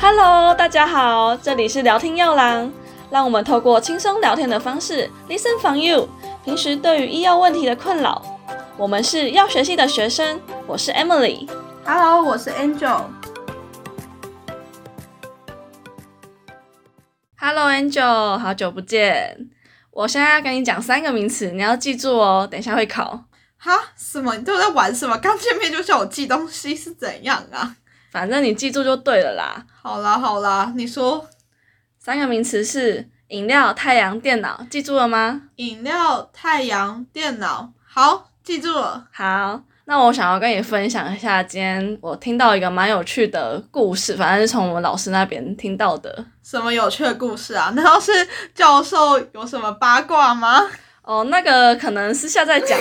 Hello，大家好，这里是聊天药郎，让我们透过轻松聊天的方式，listen from you。平时对于医药问题的困扰，我们是药学系的学生，我是 Emily。Hello，我是 Angel。Hello Angel，好久不见。我现在要跟你讲三个名词，你要记住哦，等一下会考。哈？什么？你都在玩什么？刚见面就叫我寄东西是怎样啊？反正你记住就对了啦。好啦好啦，你说三个名词是饮料、太阳、电脑，记住了吗？饮料、太阳、电脑，好，记住了。好，那我想要跟你分享一下，今天我听到一个蛮有趣的故事，反正是从我们老师那边听到的。什么有趣的故事啊？难道是教授有什么八卦吗？哦，那个可能私下再讲。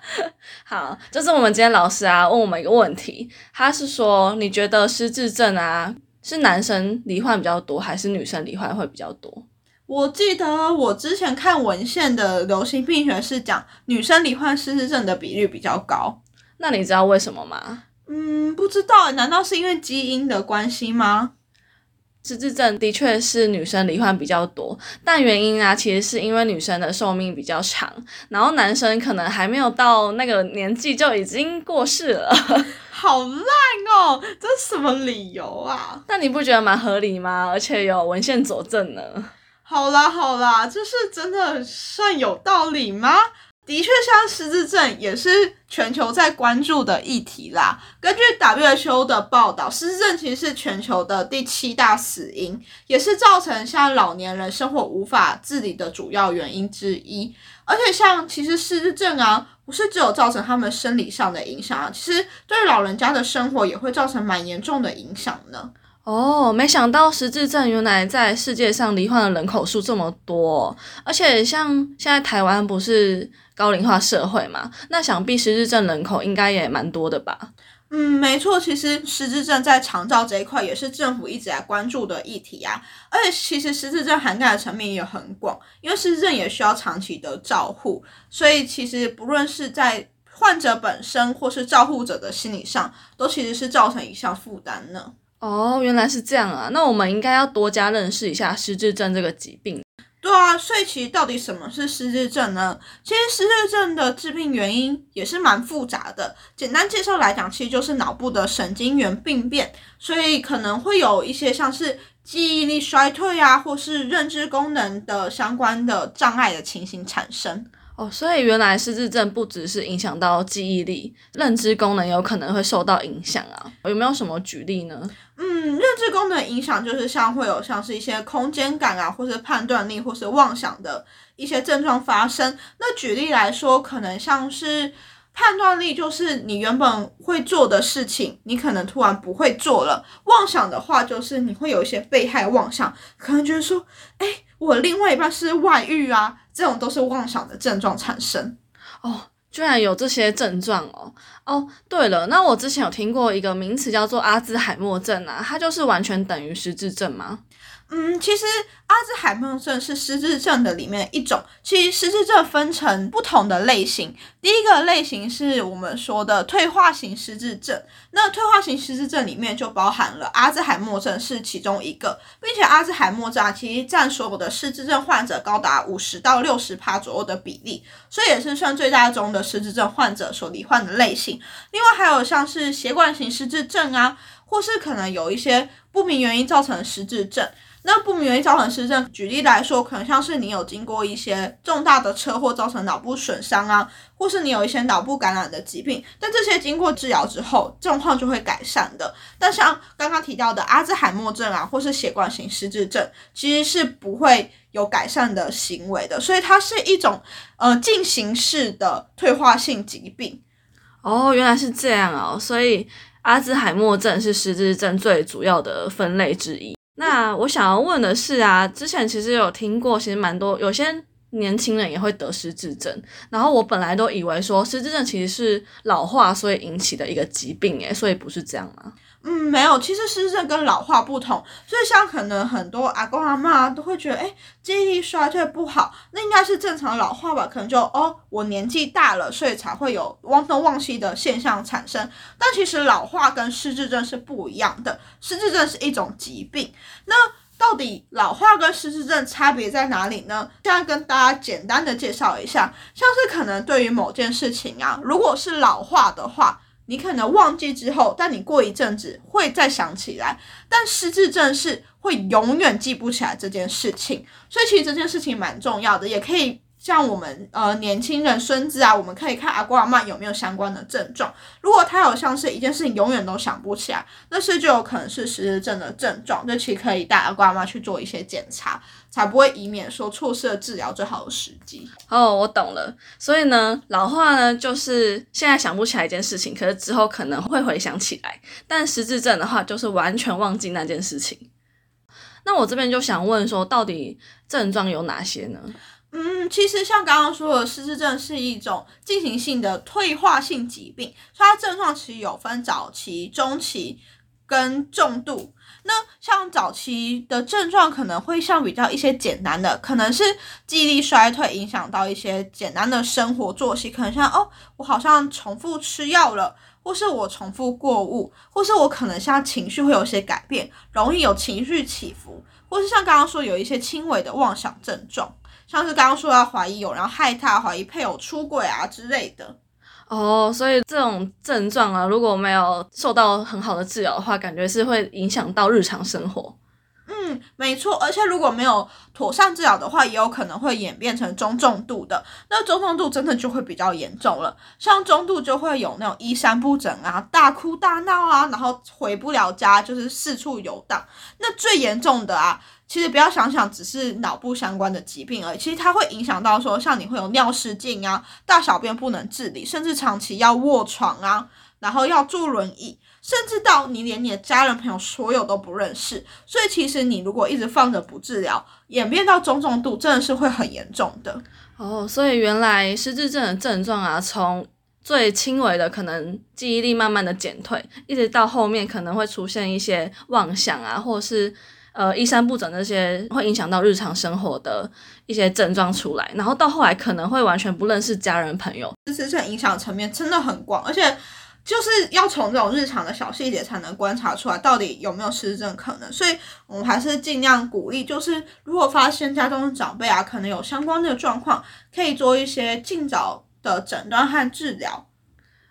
好，就是我们今天老师啊问我们一个问题，他是说你觉得失智症啊是男生罹患比较多，还是女生罹患会比较多？我记得我之前看文献的流行病学是讲女生罹患失智症的比率比较高。那你知道为什么吗？嗯，不知道，难道是因为基因的关系吗？失智症的确是女生罹患比较多，但原因啊，其实是因为女生的寿命比较长，然后男生可能还没有到那个年纪就已经过世了。好烂哦，这是什么理由啊？那你不觉得蛮合理吗？而且有文献佐证呢。好啦好啦，这是真的算有道理吗？的确，像失智症也是全球在关注的议题啦。根据 WHO 的报道，失智症其实是全球的第七大死因，也是造成像老年人生活无法自理的主要原因之一。而且，像其实失智症啊，不是只有造成他们生理上的影响啊，其实对老人家的生活也会造成蛮严重的影响呢。哦，没想到失智症原来在世界上罹患的人口数这么多，而且像现在台湾不是高龄化社会嘛，那想必失智症人口应该也蛮多的吧？嗯，没错，其实失智症在长照这一块也是政府一直在关注的议题啊。而且其实失智症涵盖的层面也很广，因为失智症也需要长期的照护，所以其实不论是在患者本身或是照护者的心理上，都其实是造成一项负担呢。哦，原来是这样啊！那我们应该要多加认识一下失智症这个疾病。对啊，所以其实到底什么是失智症呢？其实失智症的致病原因也是蛮复杂的。简单介绍来讲，其实就是脑部的神经元病变，所以可能会有一些像是记忆力衰退啊，或是认知功能的相关的障碍的情形产生。哦，所以原来失智症不只是影响到记忆力，认知功能有可能会受到影响啊。有没有什么举例呢？嗯，认知功能影响就是像会有像是一些空间感啊，或是判断力，或是妄想的一些症状发生。那举例来说，可能像是判断力，就是你原本会做的事情，你可能突然不会做了；妄想的话，就是你会有一些被害妄想，可能觉得说，哎，我另外一半是外遇啊，这种都是妄想的症状产生。哦，居然有这些症状哦！哦，对了，那我之前有听过一个名词叫做阿兹海默症啊，它就是完全等于失智症吗？嗯，其实阿兹海默症是失智症的里面一种。其实失智症分成不同的类型，第一个类型是我们说的退化型失智症。那退化型失智症里面就包含了阿兹海默症是其中一个，并且阿兹海默症啊，其实占所有的失智症患者高达五十到六十趴左右的比例，所以也是算最大宗的失智症患者所罹患的类型。另外还有像是血管型失智症啊，或是可能有一些不明原因造成的失智症。那不明原因造成失智，举例来说，可能像是你有经过一些重大的车祸造成脑部损伤啊，或是你有一些脑部感染的疾病，但这些经过治疗之后，状况就会改善的。但像刚刚提到的阿兹海默症啊，或是血管型失智症，其实是不会有改善的行为的，所以它是一种呃进行式的退化性疾病。哦，原来是这样哦，所以阿兹海默症是失智症最主要的分类之一。那我想要问的是啊，之前其实有听过，其实蛮多有些年轻人也会得失智症，然后我本来都以为说失智症其实是老化所以引起的一个疾病，诶，所以不是这样吗？嗯，没有，其实失智症跟老化不同，所以像可能很多阿公阿妈都会觉得，哎，记忆力衰退不好，那应该是正常老化吧？可能就哦，我年纪大了，所以才会有忘东忘西的现象产生。但其实老化跟失智症是不一样的，失智症是一种疾病。那到底老化跟失智症差别在哪里呢？现在跟大家简单的介绍一下，像是可能对于某件事情啊，如果是老化的话。你可能忘记之后，但你过一阵子会再想起来。但失智症是会永远记不起来这件事情，所以其实这件事情蛮重要的，也可以。像我们呃年轻人孙子啊，我们可以看阿公阿妈有没有相关的症状。如果他有像是一件事情永远都想不起来，那是就有可能是失智症的症状。就其可以带阿公阿妈去做一些检查，才不会以免说错失了治疗最好的时机。哦，我懂了。所以呢，老化呢就是现在想不起来一件事情，可是之后可能会回想起来。但失智症的话，就是完全忘记那件事情。那我这边就想问说，到底症状有哪些呢？嗯，其实像刚刚说的，失智症是一种进行性的退化性疾病，所以它症状其实有分早期、中期跟重度。那像早期的症状可能会像比较一些简单的，可能是记忆力衰退，影响到一些简单的生活作息，可能像哦，我好像重复吃药了，或是我重复过物，或是我可能像情绪会有些改变，容易有情绪起伏，或是像刚刚说有一些轻微的妄想症状。像是刚刚说要怀疑有人害他，怀疑配偶出轨啊之类的。哦，所以这种症状啊，如果没有受到很好的治疗的话，感觉是会影响到日常生活。嗯，没错，而且如果没有妥善治疗的话，也有可能会演变成中重度的。那中重度真的就会比较严重了，像中度就会有那种衣衫不整啊、大哭大闹啊，然后回不了家，就是四处游荡。那最严重的啊。其实不要想想只是脑部相关的疾病而已，其实它会影响到说，像你会有尿失禁啊，大小便不能自理，甚至长期要卧床啊，然后要坐轮椅，甚至到你连你的家人朋友所有都不认识。所以其实你如果一直放着不治疗，演变到中重度，真的是会很严重的。哦，所以原来失智症的症状啊，从最轻微的可能记忆力慢慢的减退，一直到后面可能会出现一些妄想啊，或是。呃，衣衫不整那些会影响到日常生活的一些症状出来，然后到后来可能会完全不认识家人朋友。失智症影响层面真的很广，而且就是要从这种日常的小细节才能观察出来到底有没有失症可能。所以我们还是尽量鼓励，就是如果发现家中的长辈啊可能有相关的状况，可以做一些尽早的诊断和治疗。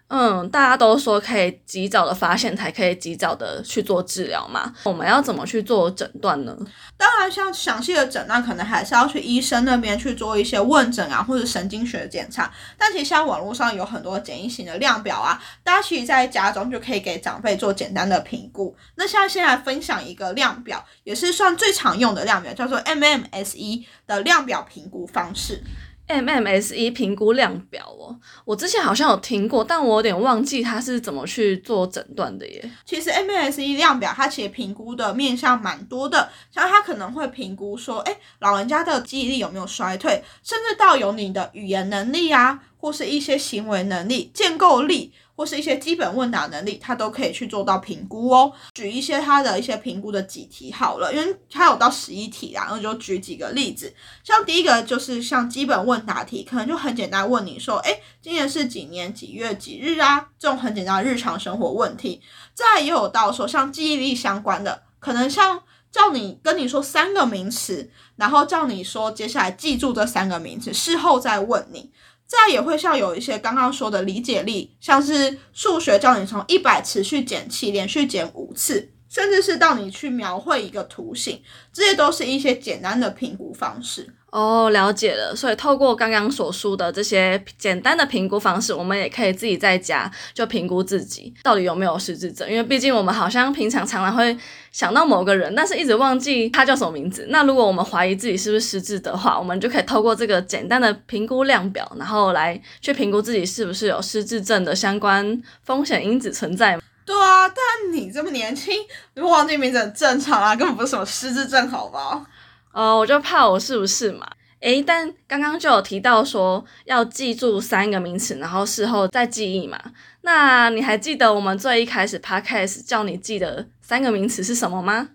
嗯，大家都说可以及早的发现，才可以及早的去做治疗嘛。我们要怎么去做诊断呢？当然，像详细的诊断，可能还是要去医生那边去做一些问诊啊，或者神经学检查。但其实现在网络上有很多简易型的量表啊，大家其实在家中就可以给长辈做简单的评估。那现在先来分享一个量表，也是算最常用的量表，叫做 MMSE 的量表评估方式。MMSE 评估量表哦，我之前好像有听过，但我有点忘记它是怎么去做诊断的耶。其实 MMSE 量表它其实评估的面向蛮多的，像它可能会评估说，哎，老人家的记忆力有没有衰退，甚至到有你的语言能力呀，或是一些行为能力、建构力。或是一些基本问答能力，它都可以去做到评估哦。举一些它的一些评估的几题好了，因为它有到十一题啦，然后就举几个例子。像第一个就是像基本问答题，可能就很简单，问你说，哎，今年是几年几月几日啊？这种很简单的日常生活问题。再也有到说像记忆力相关的，可能像叫你跟你说三个名词，然后叫你说接下来记住这三个名词，事后再问你。再也会像有一些刚刚说的理解力，像是数学教你从一百持续减七，连续减五次，甚至是到你去描绘一个图形，这些都是一些简单的评估方式。哦，了解了。所以透过刚刚所述的这些简单的评估方式，我们也可以自己在家就评估自己到底有没有失智症。因为毕竟我们好像平常常常会想到某个人，但是一直忘记他叫什么名字。那如果我们怀疑自己是不是失智的话，我们就可以透过这个简单的评估量表，然后来去评估自己是不是有失智症的相关风险因子存在。对啊，但你这么年轻，如果忘记名字很正常啊，根本不是什么失智症，好不好？哦，我就怕我是不是嘛？诶，但刚刚就有提到说要记住三个名词，然后事后再记忆嘛。那你还记得我们最一开始 podcast 叫你记得三个名词是什么吗？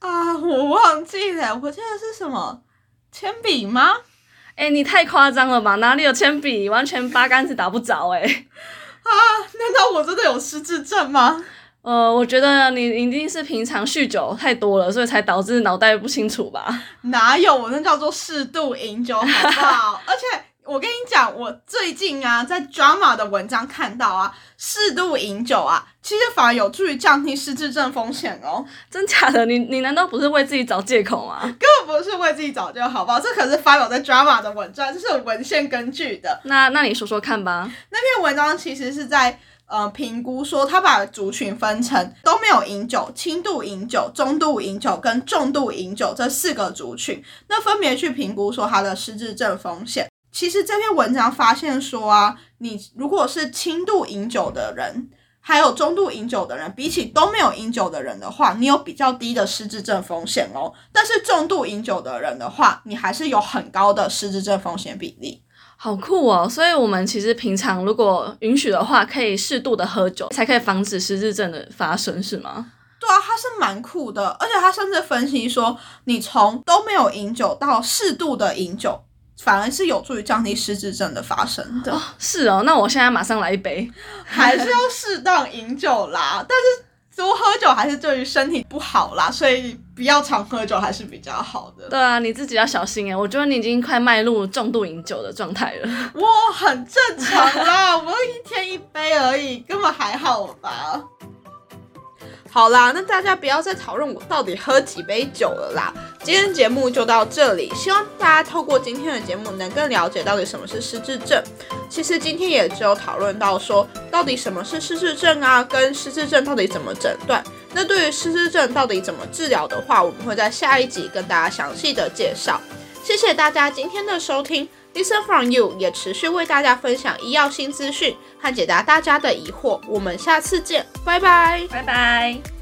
啊，我忘记了，我记得是什么铅笔吗？哎、你太夸张了吧？哪里有铅笔？完全八竿子打不着哎、啊，难道我真的有失智症吗？呃，我觉得你一定是平常酗酒太多了，所以才导致脑袋不清楚吧？哪有，我那叫做适度饮酒，好不好？而且我跟你讲，我最近啊，在 drama 的文章看到啊，适度饮酒啊，其实反而有助于降低失智症风险哦。真假的？你你难道不是为自己找借口吗？根本不是为自己找借口好不好？这可是发表在 drama 的文章，这是有文献根据的。那那你说说看吧。那篇文章其实是在呃评估说，他把族群分成都没有饮酒、轻度饮酒、中度饮酒跟重度饮酒这四个族群，那分别去评估说他的失智症风险。其实这篇文章发现说啊，你如果是轻度饮酒的人，还有中度饮酒的人，比起都没有饮酒的人的话，你有比较低的失智症风险哦。但是重度饮酒的人的话，你还是有很高的失智症风险比例。好酷哦！所以我们其实平常如果允许的话，可以适度的喝酒，才可以防止失智症的发生，是吗？对啊，他是蛮酷的，而且他甚至分析说，你从都没有饮酒到适度的饮酒，反而是有助于降低失智症的发生的。是哦，那我现在马上来一杯。还是要适当饮酒啦，但是多喝酒还是对于身体不好啦，所以不要常喝酒还是比较好的。对啊，你自己要小心哎，我觉得你已经快迈入重度饮酒的状态了。我很正常啦，我一天一杯而已，根本还好吧。好啦，那大家不要再讨论我到底喝几杯酒了啦。今天节目就到这里，希望大家透过今天的节目能更了解到底什么是失智症。其实今天也只有讨论到说，到底什么是失智症啊，跟失智症到底怎么诊断。那对于失智症到底怎么治疗的话，我们会在下一集跟大家详细的介绍。谢谢大家今天的收听，Listen from you 也持续为大家分享医药新资讯和解答大家的疑惑。我们下次见，拜拜。拜拜。